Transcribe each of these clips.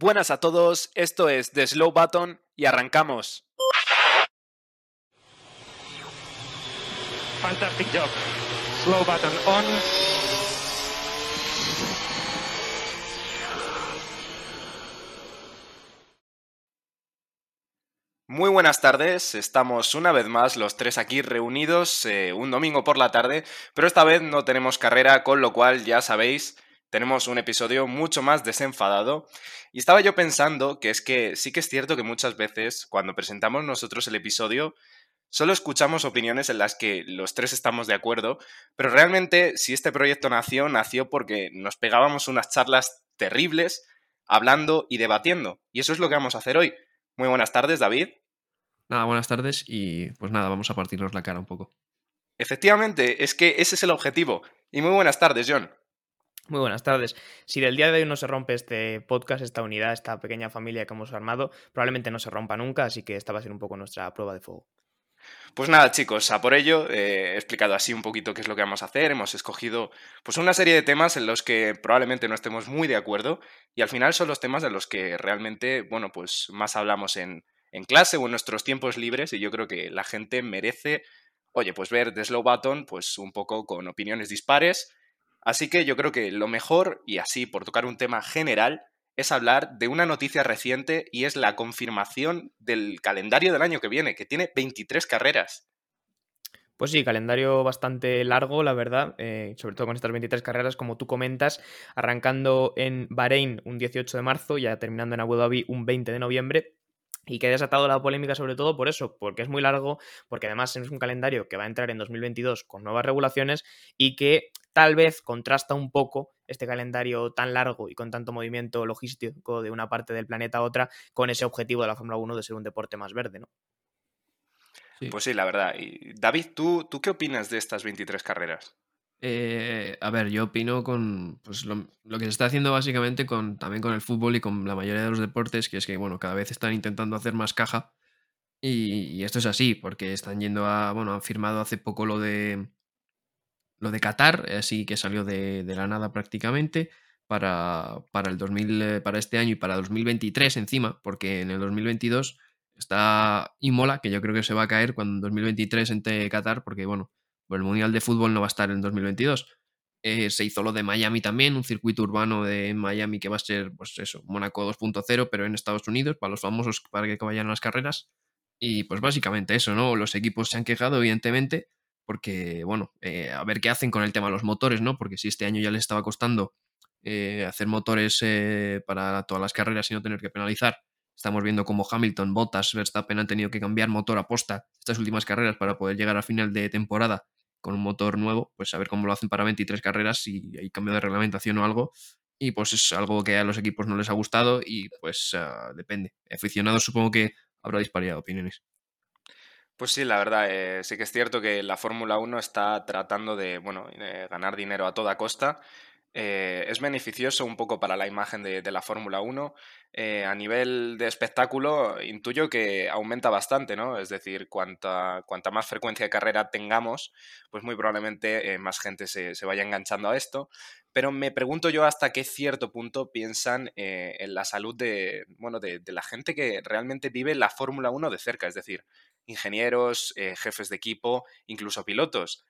Buenas a todos, esto es The Slow Button y arrancamos. Fantastic job. Slow button on. Muy buenas tardes, estamos una vez más los tres aquí reunidos eh, un domingo por la tarde, pero esta vez no tenemos carrera, con lo cual ya sabéis, tenemos un episodio mucho más desenfadado. Y estaba yo pensando que es que sí que es cierto que muchas veces cuando presentamos nosotros el episodio, solo escuchamos opiniones en las que los tres estamos de acuerdo, pero realmente si este proyecto nació, nació porque nos pegábamos unas charlas terribles hablando y debatiendo. Y eso es lo que vamos a hacer hoy. Muy buenas tardes, David. Nada, buenas tardes y pues nada, vamos a partirnos la cara un poco. Efectivamente, es que ese es el objetivo. Y muy buenas tardes, John. Muy buenas tardes. Si del día de hoy no se rompe este podcast, esta unidad, esta pequeña familia que hemos armado, probablemente no se rompa nunca, así que esta va a ser un poco nuestra prueba de fuego. Pues nada, chicos, a por ello eh, he explicado así un poquito qué es lo que vamos a hacer. Hemos escogido pues una serie de temas en los que probablemente no estemos muy de acuerdo y al final son los temas de los que realmente, bueno, pues más hablamos en, en clase o en nuestros tiempos libres y yo creo que la gente merece, oye, pues ver The Slow Button pues un poco con opiniones dispares Así que yo creo que lo mejor, y así por tocar un tema general, es hablar de una noticia reciente y es la confirmación del calendario del año que viene, que tiene 23 carreras. Pues sí, calendario bastante largo, la verdad, eh, sobre todo con estas 23 carreras, como tú comentas, arrancando en Bahrein un 18 de marzo, ya terminando en Abu Dhabi un 20 de noviembre, y que ha desatado la polémica sobre todo por eso, porque es muy largo, porque además es un calendario que va a entrar en 2022 con nuevas regulaciones y que tal vez contrasta un poco este calendario tan largo y con tanto movimiento logístico de una parte del planeta a otra con ese objetivo de la Fórmula 1 de ser un deporte más verde, ¿no? Pues sí, la verdad. Y David, ¿tú, ¿tú qué opinas de estas 23 carreras? Eh, a ver, yo opino con pues, lo, que se está haciendo básicamente con, también con el fútbol y con la mayoría de los deportes, que es que bueno, cada vez están intentando hacer más caja. Y, esto es así, porque están yendo a. Bueno, han firmado hace poco lo de. Lo de Qatar, así que salió de, la nada prácticamente. Para, para, el 2000, eh, para este año y para 2023 encima, porque en el 2022 está Imola, que yo creo que se va a caer cuando en 2023 entre Qatar, porque bueno, el Mundial de Fútbol no va a estar en 2022. Eh, se hizo lo de Miami también, un circuito urbano de Miami que va a ser, pues eso, Mónaco 2.0, pero en Estados Unidos, para los famosos, para que vayan a las carreras. Y pues básicamente eso, ¿no? Los equipos se han quejado, evidentemente, porque, bueno, eh, a ver qué hacen con el tema de los motores, ¿no? Porque si este año ya les estaba costando eh, hacer motores para todas las carreras y no tener que penalizar, Estamos viendo cómo Hamilton, Bottas, Verstappen han tenido que cambiar motor a posta estas últimas carreras para poder llegar al final de temporada con un motor nuevo, pues a ver cómo lo hacen para 23 carreras, si hay cambio de reglamentación o algo. Y pues es algo que a los equipos no les ha gustado y pues uh, depende. Aficionados supongo que habrá disparidad de opiniones. Pues sí, la verdad, eh, sí que es cierto que la Fórmula 1 está tratando de, bueno, de ganar dinero a toda costa eh, es beneficioso un poco para la imagen de, la Fórmula 1. Eh, a nivel de espectáculo, intuyo que aumenta bastante, ¿no? Es decir, cuanta, cuanta más frecuencia de carrera tengamos, pues muy probablemente eh, más gente se, vaya enganchando a esto. Pero me pregunto yo hasta qué cierto punto piensan en la salud de, bueno, de, de, la gente que realmente vive la Fórmula 1 de cerca, es decir, ingenieros, jefes de equipo, incluso pilotos.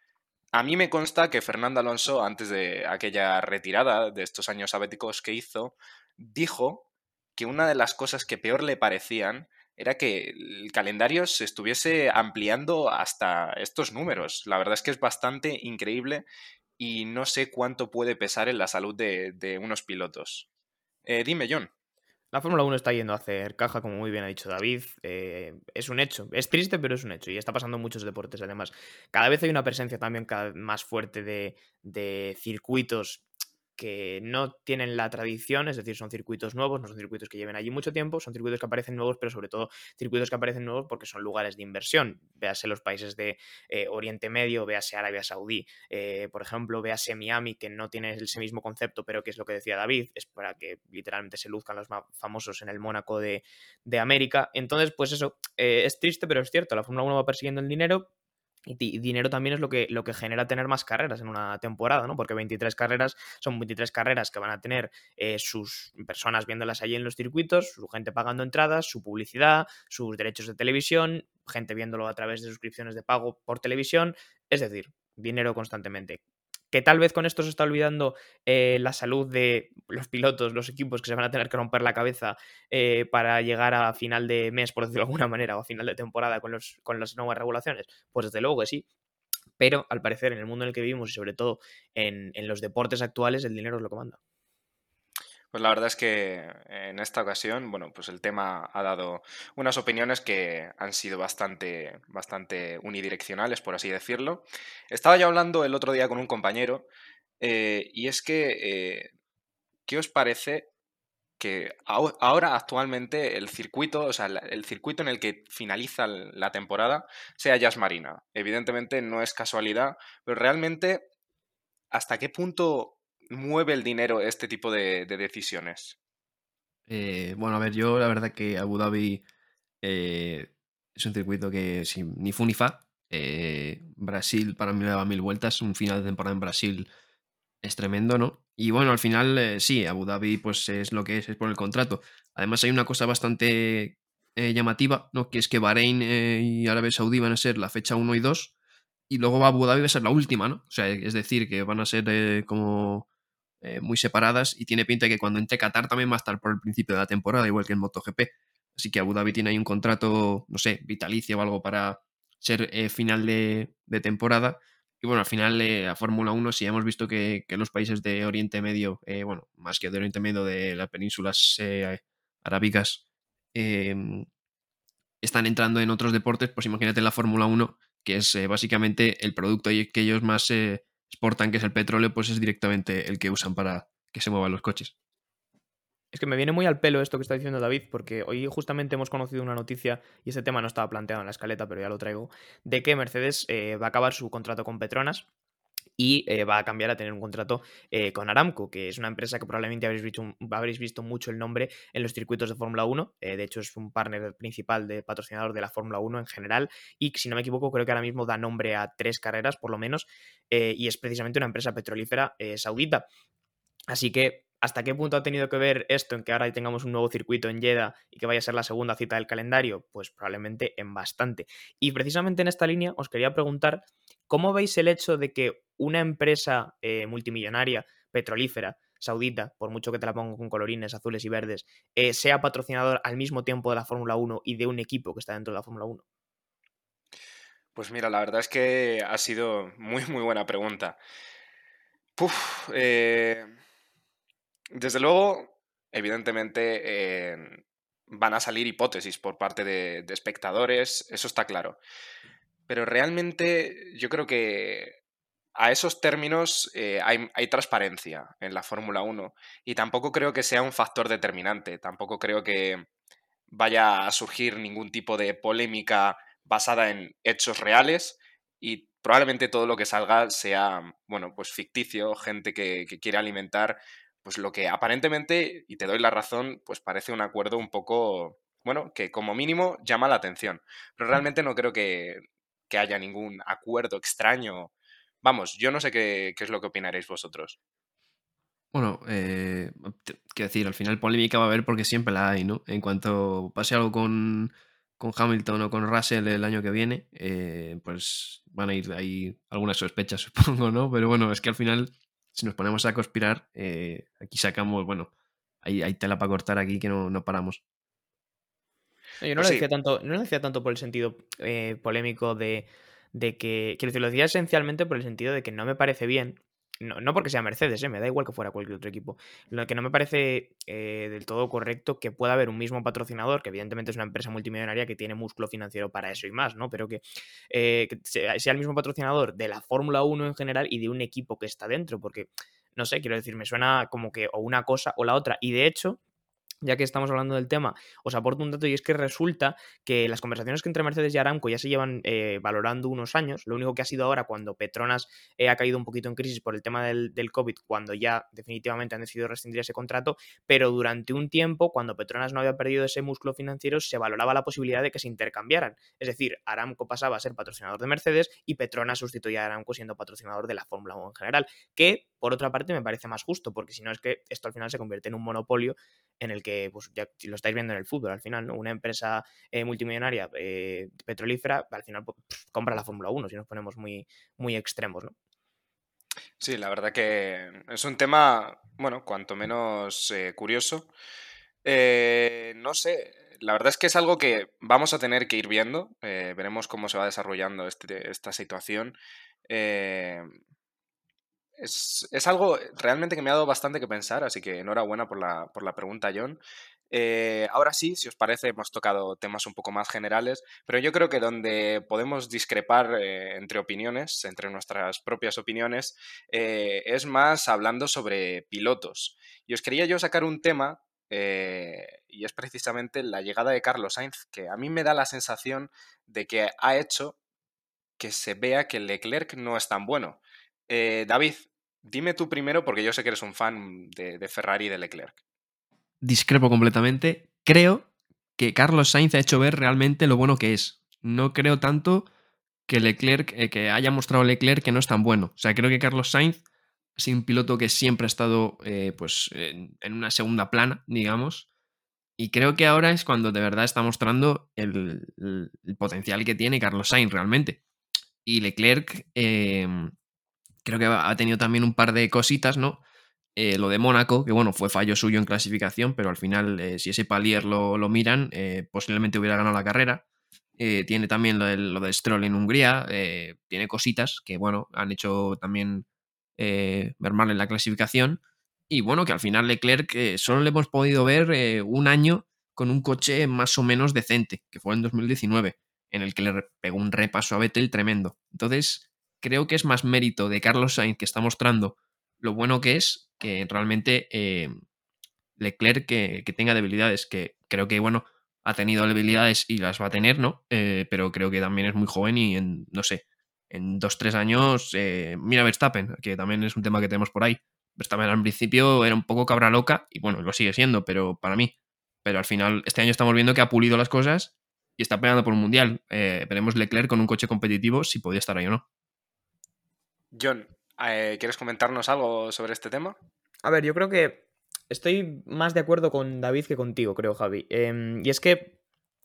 A mí me consta que Fernando Alonso, antes de aquella retirada de estos años sabéticos que hizo, dijo que una de las cosas que peor le parecían era que el calendario se estuviese ampliando hasta estos números. La verdad es que es bastante increíble y no sé cuánto puede pesar en la salud de, unos pilotos. Eh, dime, John. La Fórmula 1 está yendo a hacer caja, como muy bien ha dicho David. Eh, es un hecho. Es triste, pero es un hecho. Y está pasando en muchos deportes, además. Cada vez hay una presencia también cada más fuerte de, de circuitos que no tienen la tradición, es decir, son circuitos nuevos, no son circuitos que lleven allí mucho tiempo, son circuitos que aparecen nuevos, pero sobre todo circuitos que aparecen nuevos porque son lugares de inversión. Véase los países de eh, Oriente Medio, véase Arabia Saudí, eh, por ejemplo, véase Miami, que no tiene ese mismo concepto, pero que es lo que decía David, es para que literalmente se luzcan los más famosos en el Mónaco de, América. Entonces, pues eso, eh, es triste, pero es cierto, la Fórmula 1 va persiguiendo el dinero, y dinero también es lo que, lo que genera tener más carreras en una temporada, ¿no? Porque 23 carreras son 23 carreras que van a tener eh, sus personas viéndolas allí en los circuitos, su gente pagando entradas, su publicidad, sus derechos de televisión, gente viéndolo a través de suscripciones de pago por televisión, es decir, dinero constantemente que tal vez con esto se está olvidando eh, la salud de los pilotos, los equipos que se van a tener que romper la cabeza eh, para llegar a final de mes, por decirlo de alguna manera, o a final de temporada con, los, con las nuevas regulaciones? Pues desde luego que sí. Pero al parecer, en el mundo en el que vivimos y sobre todo en, en los deportes actuales, el dinero es lo que manda. Pues la verdad es que en esta ocasión, bueno, pues el tema ha dado unas opiniones que han sido bastante, bastante unidireccionales, por así decirlo. Estaba yo hablando el otro día con un compañero eh, y es que, eh, ¿qué os parece que ahora actualmente el circuito, o sea, el circuito en el que finaliza la temporada sea Jazz Marina? Evidentemente no es casualidad, pero realmente, ¿hasta qué punto mueve el dinero este tipo de, decisiones? Eh, bueno, a ver, yo la verdad que Abu Dhabi eh, es un circuito que sin, ni fu ni fa. Eh, Brasil para mí le daba mil vueltas. Un final de temporada en Brasil es tremendo, ¿no? Y bueno, al final sí, Abu Dhabi pues es lo que es, es por el contrato. Además hay una cosa bastante llamativa, ¿no? Que es que Bahrein y Arabia Saudí van a ser la fecha 1 y 2 y luego Abu Dhabi va a ser la última, ¿no? O sea, es decir, que van a ser como eh, muy separadas y tiene pinta de que cuando entre Qatar también va a estar por el principio de la temporada, igual que en MotoGP. Así que Abu Dhabi tiene ahí un contrato, no sé, vitalicio o algo para ser eh, final de, temporada. Y bueno, al final eh, la Fórmula 1 sí hemos visto que, los países de Oriente Medio, bueno, más que de Oriente Medio, de las penínsulas arábicas, em, están entrando en otros deportes, pues imagínate la Fórmula 1, que es básicamente el producto que ellos más exportan, que es el petróleo, pues es directamente el que usan para que se muevan los coches. Es que me viene muy al pelo esto que está diciendo David, porque hoy justamente hemos conocido una noticia, y ese tema no estaba planteado en la escaleta, pero ya lo traigo, de que Mercedes eh, va a acabar su contrato con Petronas y eh, va a cambiar a tener un contrato eh, con Aramco, que es una empresa que probablemente habréis visto, mucho el nombre en los circuitos de Fórmula 1. Eh, de hecho, es un partner principal de patrocinador de la Fórmula 1 en general. Y si no me equivoco, creo que ahora mismo da nombre a tres carreras, por lo menos. y es precisamente una empresa petrolífera saudita. Así que ¿Hasta qué punto ha tenido que ver esto en que ahora tengamos un nuevo circuito en Jeddah y que vaya a ser la segunda cita del calendario? Pues probablemente en bastante. Y precisamente en esta línea os quería preguntar, ¿cómo veis el hecho de que una empresa eh, multimillonaria, petrolífera, saudita, por mucho que te la pongo con colorines azules y verdes, eh, sea patrocinador al mismo tiempo de la Fórmula 1 y de un equipo que está dentro de la Fórmula 1? Pues mira, la verdad es que ha sido muy, muy buena pregunta. Eh desde luego, evidentemente, em, van a salir hipótesis por parte de, espectadores, eso está claro. Pero realmente yo creo que a esos términos eh, hay, transparencia en la Fórmula 1 y tampoco creo que sea un factor determinante, tampoco creo que vaya a surgir ningún tipo de polémica basada en hechos reales y probablemente todo lo que salga sea, bueno, pues ficticio, gente que quiere alimentar pues lo que aparentemente, y te doy la razón, pues parece un acuerdo un poco, bueno, que como mínimo llama la atención. Pero realmente no creo que, haya ningún acuerdo extraño. Vamos, yo no sé qué, es lo que opinaréis vosotros. Bueno, eh, quiero decir, al final polémica va a haber porque siempre la hay, ¿no? En cuanto pase algo con, Hamilton o con Russell el año que viene, eh, pues van a ir ahí algunas sospechas, supongo, ¿no? Pero bueno, es que al final si nos ponemos a conspirar, eh, aquí sacamos, bueno, hay, hay, tela para cortar aquí que no, paramos. Yo no, pues lo decía tanto, no lo decía tanto por el sentido eh, polémico de, de que. Quiero decir, lo decía esencialmente por el sentido de que no me parece bien no, porque sea Mercedes, ¿eh? me da igual que fuera cualquier otro equipo. Lo que no me parece eh, del todo correcto que pueda haber un mismo patrocinador, que evidentemente es una empresa multimillonaria que tiene músculo financiero para eso y más, ¿no? Pero que, eh, sea, el mismo patrocinador de la Fórmula 1 en general y de un equipo que está dentro, porque, no sé, quiero decir, me suena como que o una cosa o la otra. Y de hecho, ya que estamos hablando del tema, os aporto un dato y es que resulta que las conversaciones que entre Mercedes y Aramco ya se llevan eh, valorando unos años. Lo único que ha sido ahora cuando Petronas eh, ha caído un poquito en crisis por el tema del, del, COVID, cuando ya definitivamente han decidido rescindir ese contrato, pero durante un tiempo, cuando Petronas no había perdido ese músculo financiero, se valoraba la posibilidad de que se intercambiaran. Es decir, Aramco pasaba a ser patrocinador de Mercedes y Petronas sustituía a Aramco siendo patrocinador de la Fórmula 1 en general, que por otra parte me parece más justo, porque si no es que esto al final se convierte en un monopolio en el que, pues ya lo estáis viendo en el fútbol, al final, ¿no? Una empresa eh, multimillonaria eh, petrolífera, al final pues, compra la Fórmula 1, si nos ponemos muy, muy extremos, ¿no? Sí, la verdad que es un tema, bueno, cuanto menos eh, curioso. No sé, la verdad es que es algo que vamos a tener que ir viendo. Veremos cómo se va desarrollando este, esta situación. Eh, es, es, algo realmente que me ha dado bastante que pensar, así que enhorabuena por la, por la pregunta, John. Eh, ahora sí, si os parece, hemos tocado temas un poco más generales, pero yo creo que donde podemos discrepar eh, entre opiniones, entre nuestras propias opiniones, eh, es más hablando sobre pilotos. Y os quería yo sacar un tema, y es precisamente la llegada de Carlos Sainz, que a mí me da la sensación de que ha hecho que se vea que Leclerc no es tan bueno. David, dime tú primero, porque yo sé que eres un fan de, Ferrari y de Leclerc discrepo completamente. Creo que Carlos Sainz ha hecho ver realmente lo bueno que es. No creo tanto que Leclerc, eh, que haya mostrado Leclerc que no es tan bueno. O sea, creo que Carlos Sainz ha sido un piloto que siempre ha estado eh, pues, en, una segunda plana, digamos. Y creo que ahora es cuando de verdad está mostrando el, el, el potencial que tiene Carlos Sainz realmente. Y Leclerc eh, creo que ha tenido también un par de cositas, ¿no? Eh, lo de Mónaco, que bueno, fue fallo suyo en clasificación, pero al final, eh, si ese palier lo, lo miran, eh, posiblemente hubiera ganado la carrera. tiene también lo de, Stroll en Hungría, tiene cositas que, bueno, han hecho también mermarle en la clasificación. Y bueno, que al final Leclerc solo le hemos podido ver un año con un coche más o menos decente, que fue en 2019, en el que le pegó un repaso a Vettel tremendo. Entonces, creo que es más mérito de Carlos Sainz que está mostrando lo bueno que es que realmente eh, Leclerc que, tenga debilidades, que creo que, bueno, ha tenido debilidades y las va a tener, ¿no? Eh, pero creo que también es muy joven y en, no sé, en dos, tres años, eh, mira Verstappen, que también es un tema que tenemos por ahí. Verstappen al principio era un poco cabra loca y bueno, lo sigue siendo, pero para mí. Pero al final, este año estamos viendo que ha pulido las cosas y está peleando por un mundial. Eh, veremos Leclerc con un coche competitivo si podía estar ahí o no. John, eh, ¿Quieres comentarnos algo sobre este tema? A ver, yo creo que estoy más de acuerdo con David que contigo, creo, Javi. Eh, y es que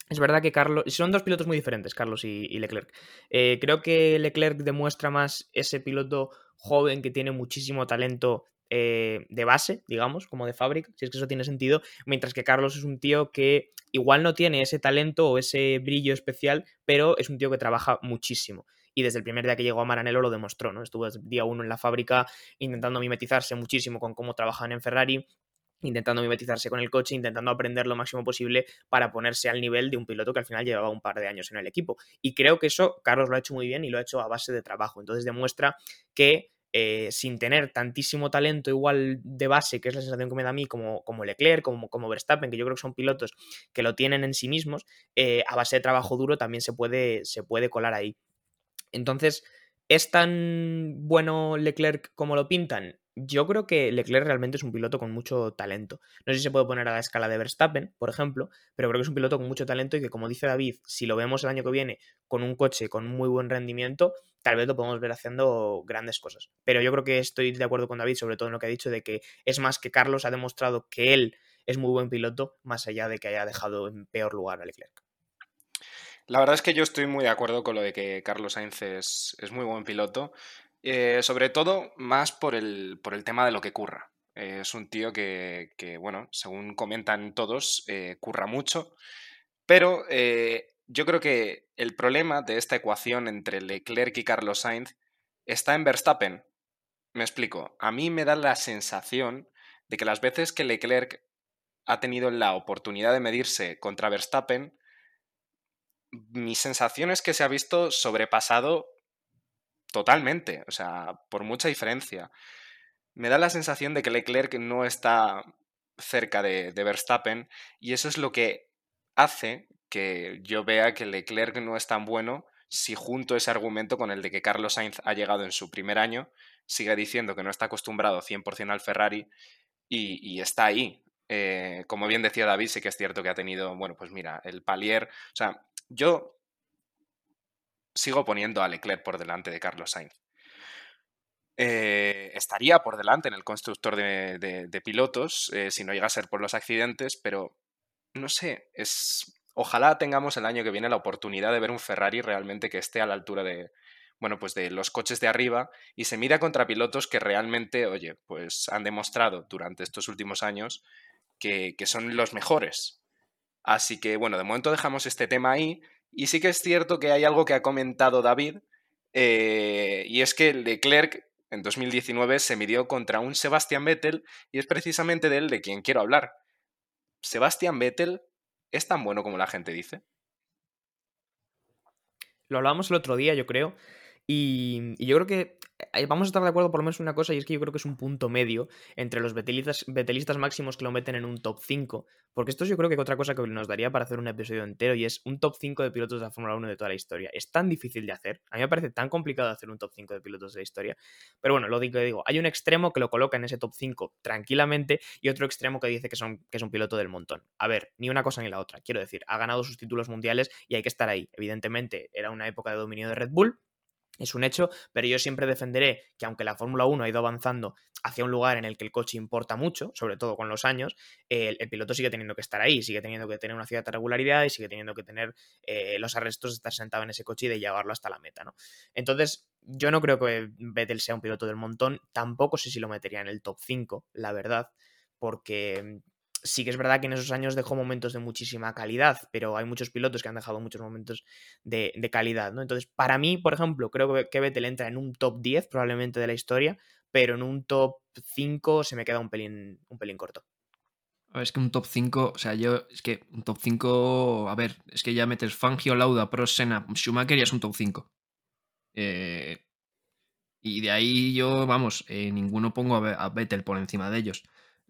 es verdad que Carlos. Son dos pilotos muy diferentes, Carlos y, y Leclerc. Eh, creo que Leclerc demuestra más ese piloto joven que tiene muchísimo talento eh, de base, digamos, como de fábrica, si es que eso tiene sentido, mientras que Carlos es un tío que igual no tiene ese talento o ese brillo especial, pero es un tío que trabaja muchísimo y desde el primer día que llegó a Maranello lo demostró, ¿no? Estuvo día uno en la fábrica intentando mimetizarse muchísimo con cómo trabajan en Ferrari, intentando mimetizarse con el coche, intentando aprender lo máximo posible para ponerse al nivel de un piloto que al final llevaba un par de años en el equipo. Y creo que eso Carlos lo ha hecho muy bien y lo ha hecho a base de trabajo. Entonces demuestra que eh, sin tener tantísimo talento igual de base, que es la sensación que me da a mí, como, como Leclerc, como, como Verstappen, que yo creo que son pilotos que lo tienen en sí mismos, eh, a base de trabajo duro también se puede, se puede colar ahí. Entonces, ¿es tan bueno Leclerc como lo pintan? Yo creo que Leclerc realmente es un piloto con mucho talento. No sé si se puede poner a la escala de Verstappen, por ejemplo, pero creo que es un piloto con mucho talento y que, como dice David, si lo vemos el año que viene con un coche con muy buen rendimiento, tal vez lo podemos ver haciendo grandes cosas. Pero yo creo que estoy de acuerdo con David, sobre todo en lo que ha dicho, de que es más que Carlos ha demostrado que él es muy buen piloto, más allá de que haya dejado en peor lugar a Leclerc. La verdad es que yo estoy muy de acuerdo con lo de que Carlos Sainz es, muy buen piloto, eh, sobre todo más por el, por el tema de lo que curra. Es un tío que, que, bueno, según comentan todos, eh, curra mucho, pero eh, yo creo que el problema de esta ecuación entre Leclerc y Carlos Sainz está en Verstappen. Me explico. A mí me da la sensación de que las veces que Leclerc ha tenido la oportunidad de medirse contra Verstappen, mi sensación es que se ha visto sobrepasado totalmente, o sea, por mucha diferencia. Me da la sensación de que Leclerc no está cerca de, Verstappen y eso es lo que hace que yo vea que Leclerc no es tan bueno si junto ese argumento con el de que Carlos Sainz ha llegado en su primer año, sigue diciendo que no está acostumbrado 100% al Ferrari y, está ahí. Eh, como bien decía David, sí que es cierto que ha tenido, bueno, pues mira, el palier. O sea, yo sigo poniendo a Leclerc por delante de Carlos Sainz. Eh, estaría por delante en el constructor de, pilotos eh, si no llega a ser por los accidentes, pero no sé, es ojalá tengamos el año que viene la oportunidad de ver un Ferrari realmente que esté a la altura de, bueno, pues de los coches de arriba y se mira contra pilotos que realmente, oye, pues han demostrado durante estos últimos años que, son los mejores. Así que, bueno, de momento dejamos este tema ahí y sí que es cierto que hay algo que ha comentado David eh, y es que Leclerc en 2019 se midió contra un Sebastian Vettel y es precisamente de él de quien quiero hablar. Sebastian Vettel ¿Es tan bueno como la gente dice? Lo hablábamos el otro día, yo creo. Y yo creo que eh, vamos a estar de acuerdo por lo menos en una cosa, y es que yo creo que es un punto medio entre los betelistas, máximos que lo meten en un top 5, porque esto yo creo que es otra cosa que nos daría para hacer un episodio entero, y es un top 5 de pilotos de la Fórmula 1 de toda la historia. Es tan difícil de hacer, a mí me parece tan complicado hacer un top 5 de pilotos de la historia, pero bueno, lo digo, digo, hay un extremo que lo coloca en ese top 5 tranquilamente, y otro extremo que dice que, son, que es un piloto del montón. A ver, ni una cosa ni la otra, quiero decir, ha ganado sus títulos mundiales y hay que estar ahí. Evidentemente, era una época de dominio de Red Bull, es un hecho, pero yo siempre defenderé que aunque la Fórmula 1 ha ido avanzando hacia un lugar en el que el coche importa mucho, sobre todo con los años, el, piloto sigue teniendo que estar ahí, sigue teniendo que tener una cierta regularidad y sigue teniendo que tener eh, los arrestos de estar sentado en ese coche y de llevarlo hasta la meta, ¿no? Entonces, yo no creo que Vettel sea un piloto del montón, tampoco sé si lo metería en el top 5, la verdad, porque sí que es verdad que en esos años dejó momentos de muchísima calidad, pero hay muchos pilotos que han dejado muchos momentos de, calidad, ¿no? Entonces, para mí, por ejemplo, creo que, Vettel entra en un top 10 probablemente de la historia, pero en un top 5 se me queda un pelín, un pelín corto. Es que un top 5, o sea, yo, es que un top 5, a ver, es que ya metes Fangio, Lauda, Pro, Senna, Schumacher y es un top 5. Eh, y de ahí yo, vamos, eh, ninguno pongo a, a Vettel por encima de ellos.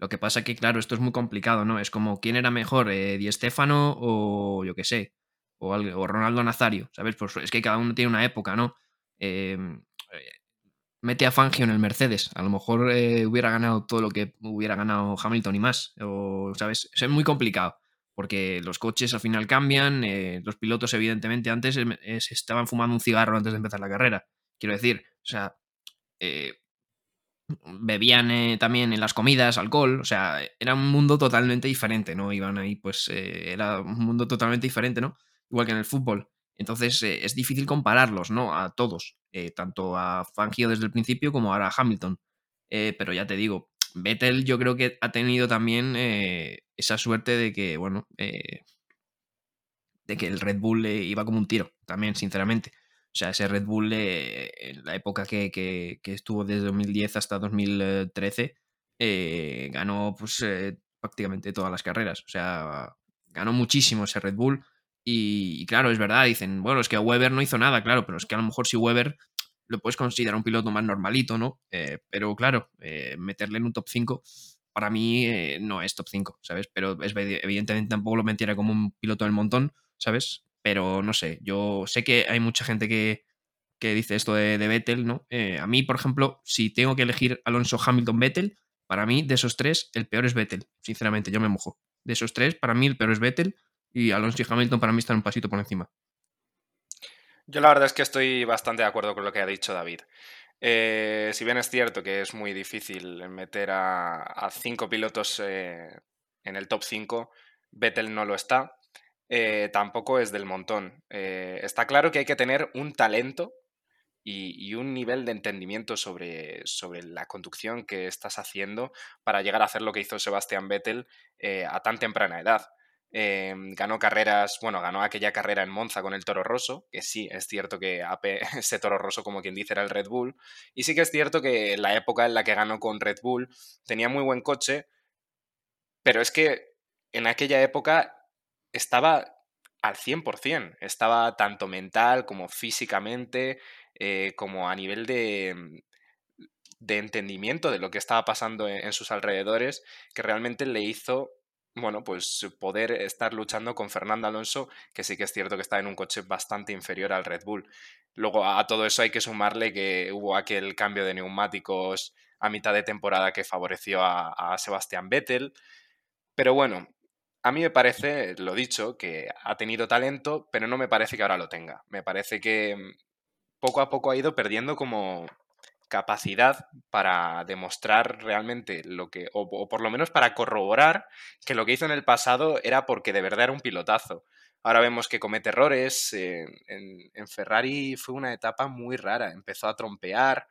Lo que pasa que, claro, esto es muy complicado, ¿no? Es como quién era mejor, eh, Di Stefano o yo qué sé, o, o, Ronaldo Nazario, ¿sabes? Pues es que cada uno tiene una época, ¿no? Em, eh, mete a Fangio en el Mercedes, a lo mejor eh, hubiera ganado todo lo que hubiera ganado Hamilton y más, o, ¿sabes? es muy complicado, porque los coches al final cambian, eh, los pilotos evidentemente antes se estaban fumando un cigarro antes de empezar la carrera, quiero decir, o sea, bebían eh, también en las comidas alcohol, o sea, era un mundo totalmente diferente, ¿no? Iban ahí, pues eh, era un mundo totalmente diferente, ¿no? Igual que en el fútbol. Entonces eh, es difícil compararlos, ¿no? A todos, tanto a Fangio desde el principio como ahora a Hamilton. pero ya te digo, Vettel yo creo que ha tenido también esa suerte de que, bueno, de que el Red Bull iba como un tiro, también, sinceramente. O sea, ese Red Bull, en la época que, estuvo desde 2010 hasta 2013, eh, ganó pues, eh, prácticamente todas las carreras. O sea, ganó muchísimo ese Red Bull. Y, claro, es verdad, dicen, bueno, es que Weber no hizo nada, claro, pero es que a lo mejor si Weber lo puedes considerar un piloto más normalito, ¿no? Eh, pero claro, meterle en un top 5 para mí no es top 5, ¿sabes? Pero es, evidentemente tampoco lo metiera como un piloto del montón, ¿sabes? Pero no sé, yo sé que hay mucha gente que, dice esto de, de Vettel, ¿no? Eh, a mí, por ejemplo, si tengo que elegir Alonso Hamilton Vettel, para mí de esos tres el peor es Vettel, sinceramente, yo me mojo. De esos tres, para mí el peor es Vettel y Alonso y Hamilton para mí están un pasito por encima. Yo la verdad es que estoy bastante de acuerdo con lo que ha dicho David. Eh, si bien es cierto que es muy difícil meter a, cinco pilotos eh, en el top 5, Vettel no lo está. Eh, tampoco es del montón. Eh, está claro que hay que tener un talento y, un nivel de entendimiento sobre, sobre, la conducción que estás haciendo para llegar a hacer lo que hizo Sebastián Vettel eh, a tan temprana edad. ganó carreras, bueno, ganó aquella carrera en Monza con el Toro Rosso, que sí, es cierto que ese Toro Rosso, como quien dice, era el Red Bull, y sí que es cierto que la época en la que ganó con Red Bull tenía muy buen coche, pero es que en aquella época estaba al 100%, estaba tanto mental como físicamente, eh, como a nivel de, de entendimiento de lo que estaba pasando en, sus alrededores que realmente le hizo, bueno, pues poder estar luchando con Fernando Alonso, que sí que es cierto que está en un coche bastante inferior al Red Bull. Luego a todo eso hay que sumarle que hubo aquel cambio de neumáticos a mitad de temporada que favoreció a, a Sebastián Vettel. Pero bueno, a mí me parece, lo dicho, que ha tenido talento, pero no me parece que ahora lo tenga. Me parece que mm, poco a poco ha ido perdiendo como capacidad para demostrar realmente lo que, o, por lo menos para corroborar que lo que hizo en el pasado era porque de verdad era un pilotazo. Ahora vemos que comete errores. en, en, Ferrari fue una etapa muy rara. Empezó a trompear.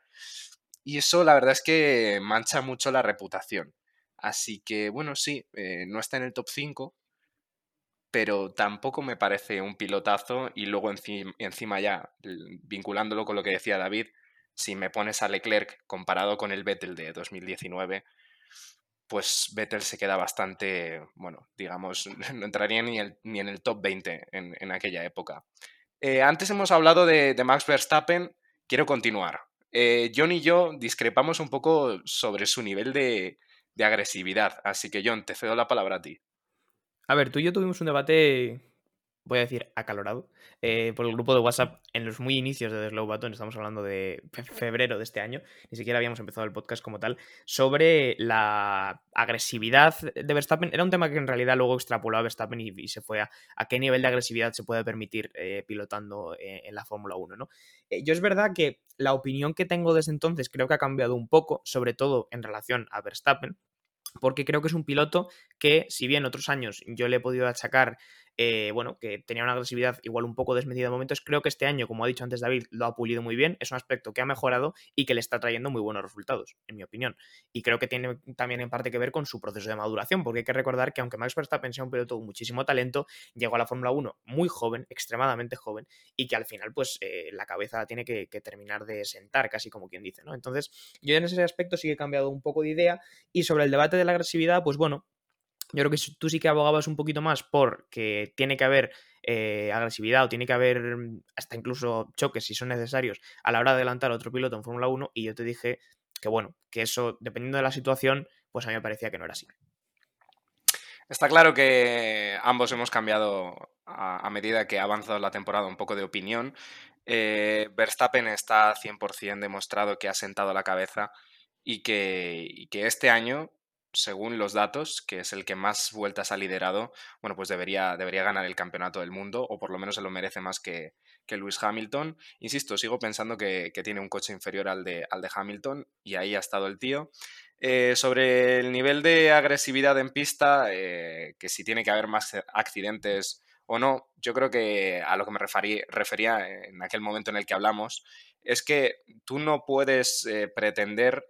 Y eso la verdad es que mancha mucho la reputación. Así que, bueno, sí, eh, no está en el top 5, pero tampoco me parece un pilotazo. Y luego encima, ya, vinculándolo con lo que decía David, si me pones a Leclerc comparado con el Vettel de 2019, pues Vettel se queda bastante, bueno, digamos, no entraría ni, ni en el top 20 en, aquella época. Eh, antes hemos hablado de, Max Verstappen, quiero continuar. Eh, John y yo discrepamos un poco sobre su nivel de, de agresividad, así que John, te cedo la palabra a ti. A ver, tú y yo tuvimos un debate voy a decir acalorado, eh, por el grupo de WhatsApp en los muy inicios de The Slow Button, estamos hablando de febrero de este año, ni siquiera habíamos empezado el podcast como tal, sobre la agresividad de Verstappen. Era un tema que en realidad luego extrapoló a Verstappen y, se fue a, qué nivel de agresividad se puede permitir eh, pilotando eh, en la Fórmula 1, ¿no? yo es verdad que la opinión que tengo desde entonces creo que ha cambiado un poco, sobre todo en relación a Verstappen, porque creo que es un piloto que, si bien otros años yo le he podido achacar eh, bueno, que tenía una agresividad igual un poco desmedida en momentos. Creo que este año, como ha dicho antes David, lo ha pulido muy bien. Es un aspecto que ha mejorado y que le está trayendo muy buenos resultados, en mi opinión. Y creo que tiene también en parte que ver con su proceso de maduración, porque hay que recordar que aunque Max Verstappen sea un piloto con muchísimo talento, llegó a la Fórmula 1 muy joven, extremadamente joven, y que al final, pues, eh, la cabeza tiene que, que, terminar de sentar, casi como quien dice, ¿no? Entonces, yo en ese aspecto sí que he cambiado un poco de idea. Y sobre el debate de la agresividad, pues bueno, yo creo que tú sí que abogabas un poquito más por que tiene que haber eh, agresividad o tiene que haber mm, hasta incluso choques si son necesarios a la hora de adelantar a otro piloto en Fórmula 1 y yo te dije que bueno, que eso dependiendo de la situación, pues a mí me parecía que no era así. Está claro que ambos hemos cambiado a, medida que ha avanzado la temporada un poco de opinión. Eh, Verstappen está 100% demostrado que ha sentado la cabeza y que, y que este año según los datos, que es el que más vueltas ha liderado, bueno, pues debería, debería ganar el campeonato del mundo, o por lo menos se lo merece más que, que Lewis Hamilton. Insisto, sigo pensando que, tiene un coche inferior al de, al de Hamilton, y ahí ha estado el tío. Eh, sobre el nivel de agresividad en pista, eh, que si tiene que haber más accidentes o no, yo creo que a lo que me refería en aquel momento en el que hablamos, es que tú no puedes eh, pretender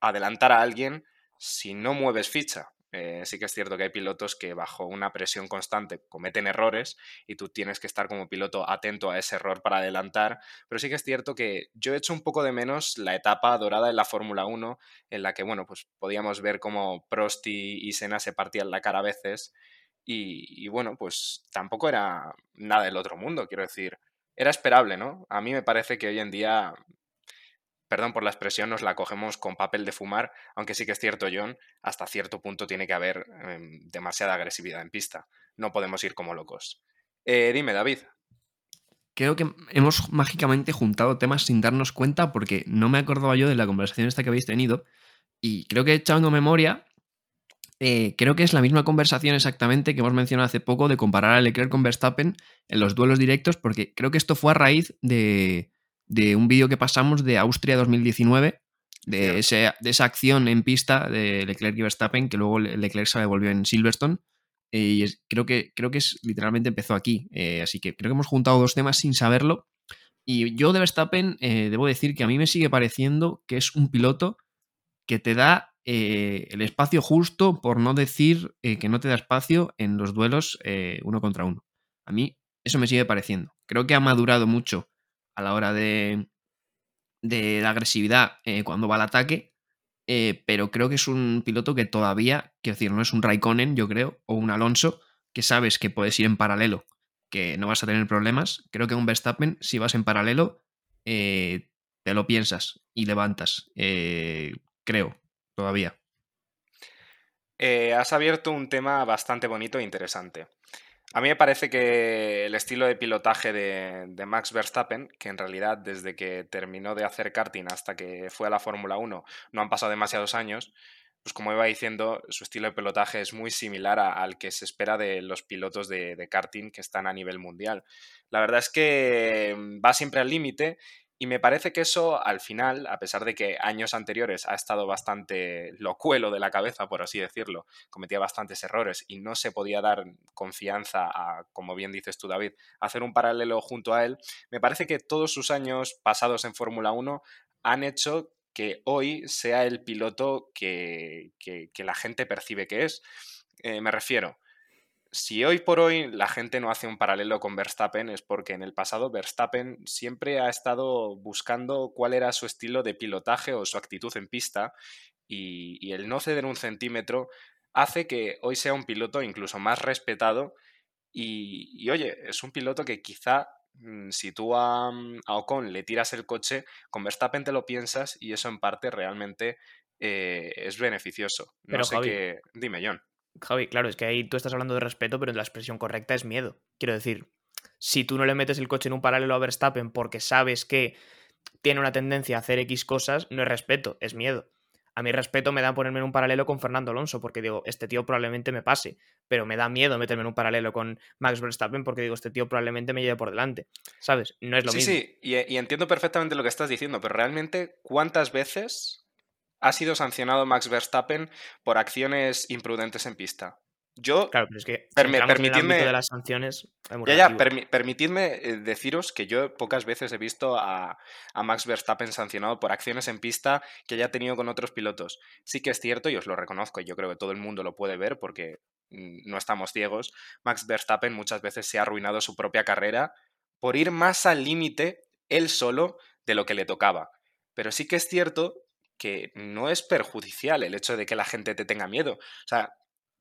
adelantar a alguien si no mueves ficha. Eh, sí que es cierto que hay pilotos que bajo una presión constante cometen errores y tú tienes que estar como piloto atento a ese error para adelantar, pero sí que es cierto que yo he hecho un poco de menos la etapa dorada en la Fórmula 1 en la que, bueno, pues podíamos ver cómo Prost y, Senna se partían la cara a veces y, y bueno, pues tampoco era nada del otro mundo, quiero decir, era esperable, ¿no? A mí me parece que hoy en día perdón por la expresión, nos la cogemos con papel de fumar, aunque sí que es cierto, John, hasta cierto punto tiene que haber em, demasiada agresividad en pista. No podemos ir como locos. Eh, dime, David. Creo que hemos mágicamente juntado temas sin darnos cuenta porque no me acordaba yo de la conversación esta que habéis tenido y creo que echando memoria, eh, creo que es la misma conversación exactamente que hemos mencionado hace poco de comparar a Leclerc con Verstappen en los duelos directos porque creo que esto fue a raíz de, de un vídeo que pasamos de Austria 2019, de, de, esa acción en pista de Leclerc y Verstappen, que luego Leclerc se devolvió en Silverstone. Eh, y creo, que, creo que es, literalmente empezó aquí. Eh, así que creo que hemos juntado dos temas sin saberlo. Y yo de Verstappen eh, debo decir que a mí me sigue pareciendo que es un piloto que te da el espacio justo, por no decir que no te da espacio en los duelos uno contra uno. A mí eso me sigue pareciendo. Creo que ha madurado mucho a la hora de, de la agresividad eh, cuando va al ataque, eh, pero creo que es un piloto que todavía, quiero decir, no es un Raikkonen, yo creo, o un Alonso, que sabes que puedes ir en paralelo, que no vas a tener problemas. Creo que un Verstappen, si vas en paralelo, eh, te lo piensas y levantas. Creo, todavía. Has abierto un tema bastante bonito e interesante. A mí me parece que el estilo de pilotaje de, Max Verstappen, que en realidad desde que terminó de hacer karting hasta que fue a la Fórmula 1 no han pasado demasiados años, pues como iba diciendo, su estilo de pilotaje es muy similar al que se espera de los pilotos de, de karting que están a nivel mundial. La verdad es que mm, va siempre al límite y me parece que eso al final, a pesar de que años anteriores ha estado bastante locuelo de la cabeza, por así decirlo, cometía bastantes errores y no se podía dar confianza a, como bien dices tú David, hacer un paralelo junto a él, me parece que todos sus años pasados en Fórmula 1 han hecho que hoy sea el piloto que, la gente percibe que es. Eh, me refiero, si hoy por hoy la gente no hace un paralelo con Verstappen es porque en el pasado Verstappen siempre ha estado buscando cuál era su estilo de pilotaje o su actitud en pista y, el no ceder un centímetro hace que hoy sea un piloto incluso más respetado y, oye, es un piloto que quizá mm, si tú a, Ocon le tiras el coche, con Verstappen te lo piensas y eso en parte realmente eh, es beneficioso. No sé qué... Dime, John. Javi, claro, es que ahí tú estás hablando de respeto, pero la expresión correcta es miedo. Quiero decir, si tú no le metes el coche en un paralelo a Verstappen porque sabes que tiene una tendencia a hacer X cosas, no es respeto, es miedo. A mí respeto me da ponerme en un paralelo con Fernando Alonso, porque digo, este tío probablemente me pase, pero me da miedo meterme en un paralelo con Max Verstappen porque digo, este tío probablemente me lleve por delante. ¿Sabes? No es lo mismo. Sí, sí, y, y entiendo perfectamente lo que estás diciendo, pero realmente, ¿cuántas veces ha sido sancionado Max Verstappen por acciones imprudentes en pista. Yo, claro, pero es que permitidme de las sanciones. Ya, ya, permitidme eh, deciros que yo pocas veces he visto a, a, Max Verstappen sancionado por acciones en pista que haya tenido con otros pilotos. Sí que es cierto, y os lo reconozco, y yo creo que todo el mundo lo puede ver porque mm, no estamos ciegos. Max Verstappen muchas veces se ha arruinado su propia carrera por ir más al límite él solo de lo que le tocaba. Pero sí que es cierto que no es perjudicial el hecho de que la gente te tenga miedo. O sea,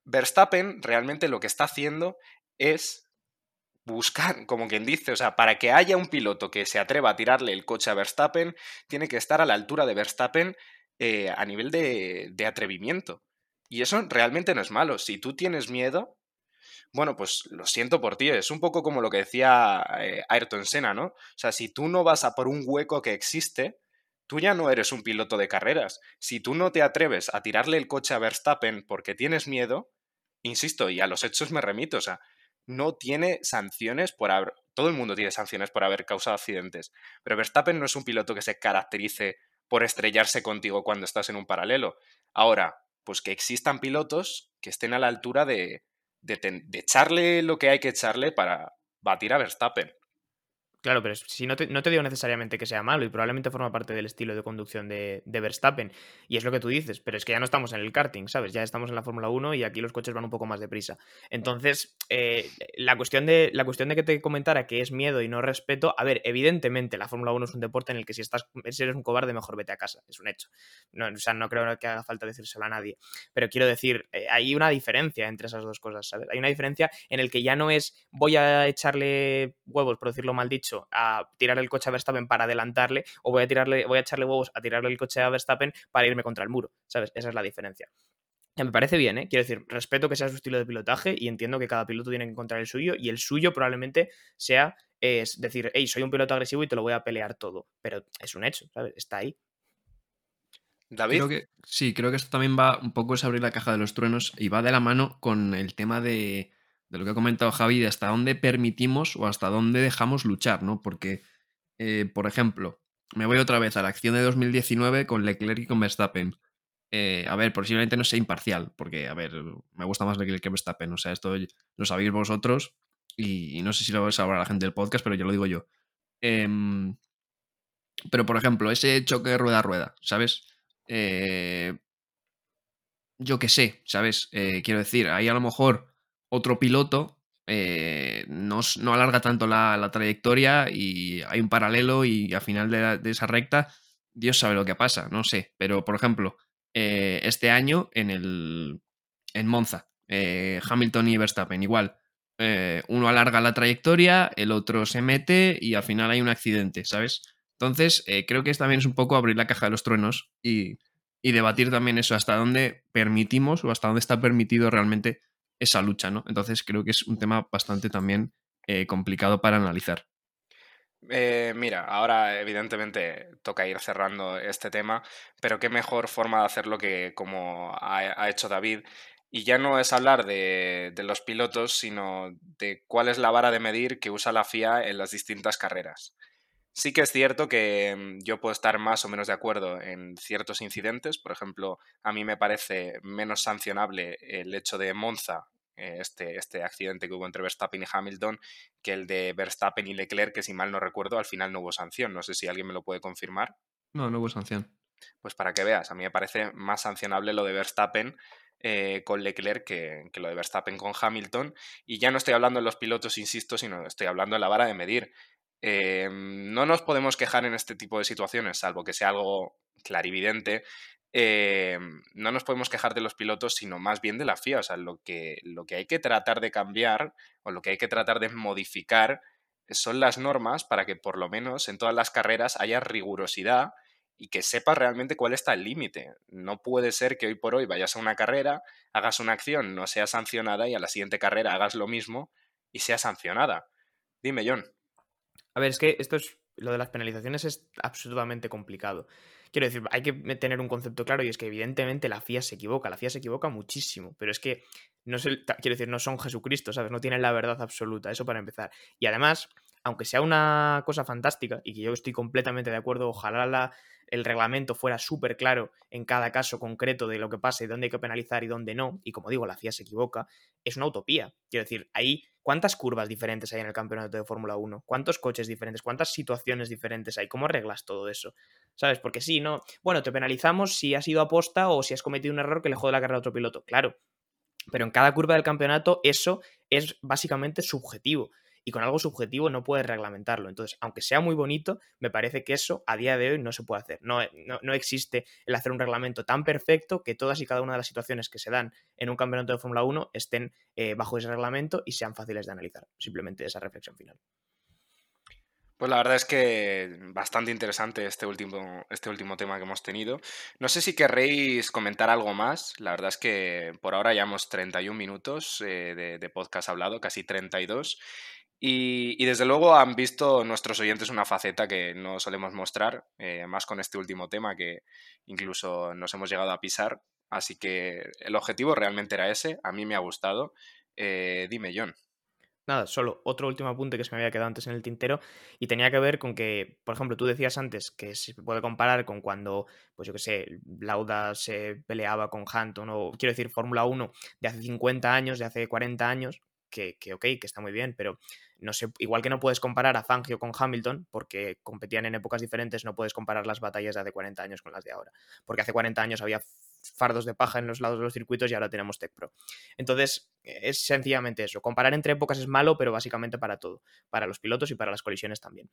Verstappen realmente lo que está haciendo es buscar, como quien dice, o sea, para que haya un piloto que se atreva a tirarle el coche a Verstappen, tiene que estar a la altura de Verstappen eh, a nivel de, de atrevimiento. Y eso realmente no es malo. Si tú tienes miedo, bueno, pues lo siento por ti. Es un poco como lo que decía eh, Ayrton Senna, ¿no? O sea, si tú no vas a por un hueco que existe, tú ya no eres un piloto de carreras. Si tú no te atreves a tirarle el coche a Verstappen porque tienes miedo, insisto, y a los hechos me remito, o sea, no tiene sanciones por haber... Todo el mundo tiene sanciones por haber causado accidentes, pero Verstappen no es un piloto que se caracterice por estrellarse contigo cuando estás en un paralelo. Ahora, pues que existan pilotos que estén a la altura de, de, de echarle lo que hay que echarle para batir a Verstappen. Claro, pero si no te, no te, digo necesariamente que sea malo y probablemente forma parte del estilo de conducción de, Verstappen. Y es lo que tú dices, pero es que ya no estamos en el karting, ¿sabes? Ya estamos en la Fórmula 1 y aquí los coches van un poco más deprisa. Entonces, eh, la, cuestión de, la cuestión de que te comentara que es miedo y no respeto, a ver, evidentemente la Fórmula 1 es un deporte en el que si, estás, si eres un cobarde, mejor vete a casa. Es un hecho. No, o sea, no creo que haga falta decírselo a nadie. Pero quiero decir, eh, hay una diferencia entre esas dos cosas, ¿sabes? Hay una diferencia en el que ya no es voy a echarle huevos, por decirlo mal dicho, a tirar el coche a Verstappen para adelantarle o voy a, tirarle, voy a echarle huevos a tirarle el coche a Verstappen para irme contra el muro, ¿sabes? Esa es la diferencia. Ya me parece bien, ¿eh? Quiero decir, respeto que sea su estilo de pilotaje y entiendo que cada piloto tiene que encontrar el suyo y el suyo probablemente sea es decir, hey, soy un piloto agresivo y te lo voy a pelear todo, pero es un hecho, ¿sabes? Está ahí. David. sí, creo que esto también va un poco es abrir la caja de los truenos y va de la mano con el tema de, de lo que ha comentado Javi, de hasta dónde permitimos o hasta dónde dejamos luchar, ¿no? Porque, eh, por ejemplo, me voy otra vez a la acción de 2019 con Leclerc y con Verstappen. Eh, a ver, posiblemente no sea imparcial, porque, a ver, me gusta más Leclerc que Verstappen. O sea, esto lo sabéis vosotros y, no sé si lo hablar la gente del podcast, pero ya lo digo yo. Em, pero, por ejemplo, ese choque rueda a rueda, ¿sabes? Eh, yo qué sé, ¿sabes? quiero decir, ahí a lo mejor otro piloto eh, no, alarga tanto la, trayectoria y hay un paralelo y al final de, esa recta, Dios sabe lo que pasa, no sé. Pero, por ejemplo, eh, este año en, el, en Monza, eh, Hamilton y Verstappen, igual. uno alarga la trayectoria, el otro se mete y al final hay un accidente, ¿sabes? Entonces, creo que también es un poco abrir la caja de los truenos y, y debatir también eso, hasta dónde permitimos o hasta dónde está permitido realmente esa lucha, ¿no? Entonces, creo que es un tema bastante también eh, complicado para analizar. Eh, mira, ahora evidentemente toca ir cerrando este tema, pero qué mejor forma de hacerlo que como ha, hecho David. Y ya no es hablar de, de, los pilotos, sino de cuál es la vara de medir que usa la FIA en las distintas carreras. Sí que es cierto que mm, yo puedo estar más o menos de acuerdo en ciertos incidentes. Por ejemplo, a mí me parece menos sancionable el hecho de Monza eh, este, este accidente que hubo entre Verstappen y Hamilton que el de Verstappen y Leclerc, que si mal no recuerdo, al final no hubo sanción. No sé si alguien me lo puede confirmar. No, no hubo sanción. Pues para que veas, a mí me parece más sancionable lo de Verstappen eh, con Leclerc que, que, lo de Verstappen con Hamilton. Y ya no estoy hablando de los pilotos, insisto, sino estoy hablando de la vara de medir. Eh, no nos podemos quejar en este tipo de situaciones, salvo que sea algo clarividente, eh, no nos podemos quejar de los pilotos, sino más bien de la FIA. O sea, lo que, lo que hay que tratar de cambiar o lo que hay que tratar de modificar son las normas para que por lo menos en todas las carreras haya rigurosidad y que sepas realmente cuál está el límite. No puede ser que hoy por hoy vayas a una carrera, hagas una acción, no sea sancionada y a la siguiente carrera hagas lo mismo y sea sancionada. Dime, John. A ver, es que esto es. Lo de las penalizaciones es absolutamente complicado. Quiero decir, hay que tener un concepto claro y es que evidentemente la FIA se equivoca, la FIA se equivoca muchísimo, pero es que no quiero decir, no son Jesucristo, ¿sabes? No tienen la verdad absoluta, eso para empezar. Y además, aunque sea una cosa fantástica y que yo estoy completamente de acuerdo, ojalá la, el reglamento fuera súper claro en cada caso concreto de lo que pasa y dónde hay que penalizar y dónde no, y como digo, la FIA se equivoca, es una utopía. Quiero decir, ahí, ¿cuántas curvas diferentes hay en el campeonato de Fórmula 1? ¿Cuántos coches diferentes? ¿Cuántas situaciones diferentes hay? ¿Cómo arreglas todo eso? ¿Sabes? Porque sí, no. Bueno, te penalizamos si has ido a o si has cometido un error que le jode la carrera a otro piloto. Claro. Pero en cada curva del campeonato eso es básicamente subjetivo y con algo subjetivo no puedes reglamentarlo. Entonces, aunque sea muy bonito, me parece que eso a día de hoy no se puede hacer. No, no, existe el hacer un reglamento tan perfecto que todas y cada una de las situaciones que se dan en un campeonato de Fórmula 1 estén eh, bajo ese reglamento y sean fáciles de analizar. Simplemente esa reflexión final. Pues la verdad es que bastante interesante este último, este último tema que hemos tenido. No sé si querréis comentar algo más. La verdad es que por ahora llevamos 31 minutos eh, de, de, podcast hablado, casi 32. Y, desde luego han visto nuestros oyentes una faceta que no solemos mostrar, eh, más con este último tema que incluso nos hemos llegado a pisar. Así que el objetivo realmente era ese, a mí me ha gustado. Eh, dime, John. Nada, solo otro último apunte que se me había quedado antes en el tintero y tenía que ver con que, por ejemplo, tú decías antes que se puede comparar con cuando, pues yo qué sé, Lauda se peleaba con Hanton o quiero decir Fórmula 1 de hace 50 años, de hace 40 años, que, que ok, que está muy bien, pero no sé, igual que no puedes comparar a Fangio con Hamilton, porque competían en épocas diferentes, no puedes comparar las batallas de hace 40 años con las de ahora. Porque hace 40 años había fardos de paja en los lados de los circuitos y ahora tenemos Tech Pro. Entonces, es sencillamente eso. Comparar entre épocas es malo, pero básicamente para todo, para los pilotos y para las colisiones también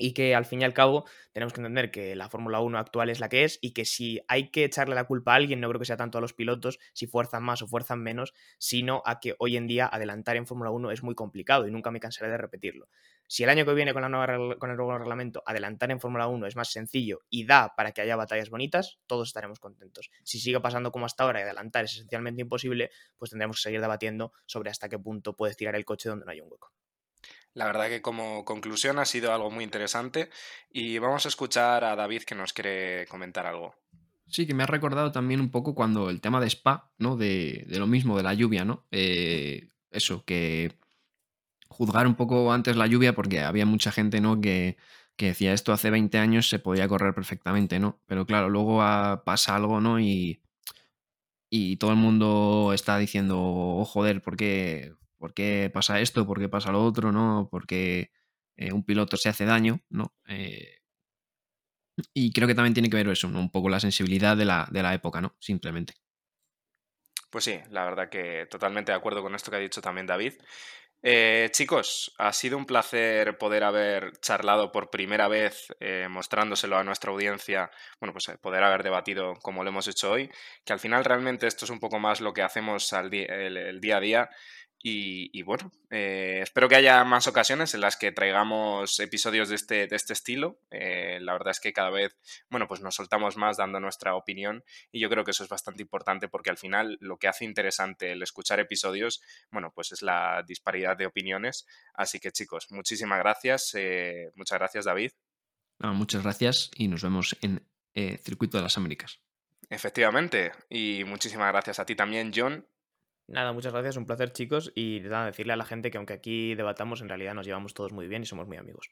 y que al fin y al cabo tenemos que entender que la Fórmula 1 actual es la que es y que si hay que echarle la culpa a alguien, no creo que sea tanto a los pilotos, si fuerzan más o fuerzan menos, sino a que hoy en día adelantar en Fórmula 1 es muy complicado y nunca me cansaré de repetirlo. Si el año que viene con, la nueva, con el nuevo reglamento adelantar en Fórmula 1 es más sencillo y da para que haya batallas bonitas, todos estaremos contentos. Si sigue pasando como hasta ahora y adelantar es esencialmente imposible, pues tendremos que seguir debatiendo sobre hasta qué punto puedes tirar el coche donde no hay un hueco. La verdad que como conclusión ha sido algo muy interesante y vamos a escuchar a David que nos quiere comentar algo. Sí, que me ha recordado también un poco cuando el tema de Spa, ¿no? De, lo mismo, de la lluvia, ¿no? Eh, eso, que juzgar un poco antes la lluvia porque había mucha gente, ¿no? Que, decía esto hace 20 años se podía correr perfectamente, ¿no? Pero claro, luego pasa algo, ¿no? Y, y todo el mundo está diciendo, oh, joder, ¿por qué, por qué pasa esto, por qué pasa lo otro, ¿no? Porque eh, un piloto se hace daño, ¿no? Eh, y creo que también tiene que ver eso, un poco la sensibilidad de la, de la época, ¿no? Simplemente. Pues sí, la verdad que totalmente de acuerdo con esto que ha dicho también David. Eh, chicos, ha sido un placer poder haber charlado por primera vez, mostrándoselo a nuestra audiencia, bueno, pues poder haber debatido como lo hemos hecho hoy, que al final realmente esto es un poco más lo que hacemos el, día a día Y, bueno, eh, espero que haya más ocasiones en las que traigamos episodios de este, de este estilo. Eh, la verdad es que cada vez, bueno, pues nos soltamos más dando nuestra opinión y yo creo que eso es bastante importante porque al final lo que hace interesante el escuchar episodios, bueno, pues es la disparidad de opiniones. Así que chicos, muchísimas gracias. Eh, muchas gracias David. muchas gracias y nos vemos en Circuito de las Américas. Efectivamente, y muchísimas gracias a ti también, John. Nada, muchas gracias, un placer chicos y nada, decirle a la gente que aunque aquí debatamos, en realidad nos llevamos todos muy bien y somos muy amigos.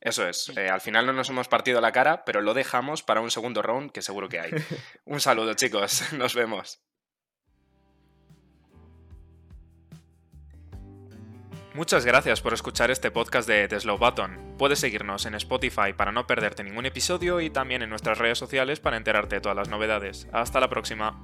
Eso es, eh, al final no nos hemos partido la cara, pero lo dejamos para un segundo round que seguro que hay. un saludo chicos, nos vemos. Muchas gracias por escuchar este podcast de The Slow Button. Puedes seguirnos en Spotify para no perderte ningún episodio y también en nuestras redes sociales para enterarte de todas las novedades. Hasta la próxima.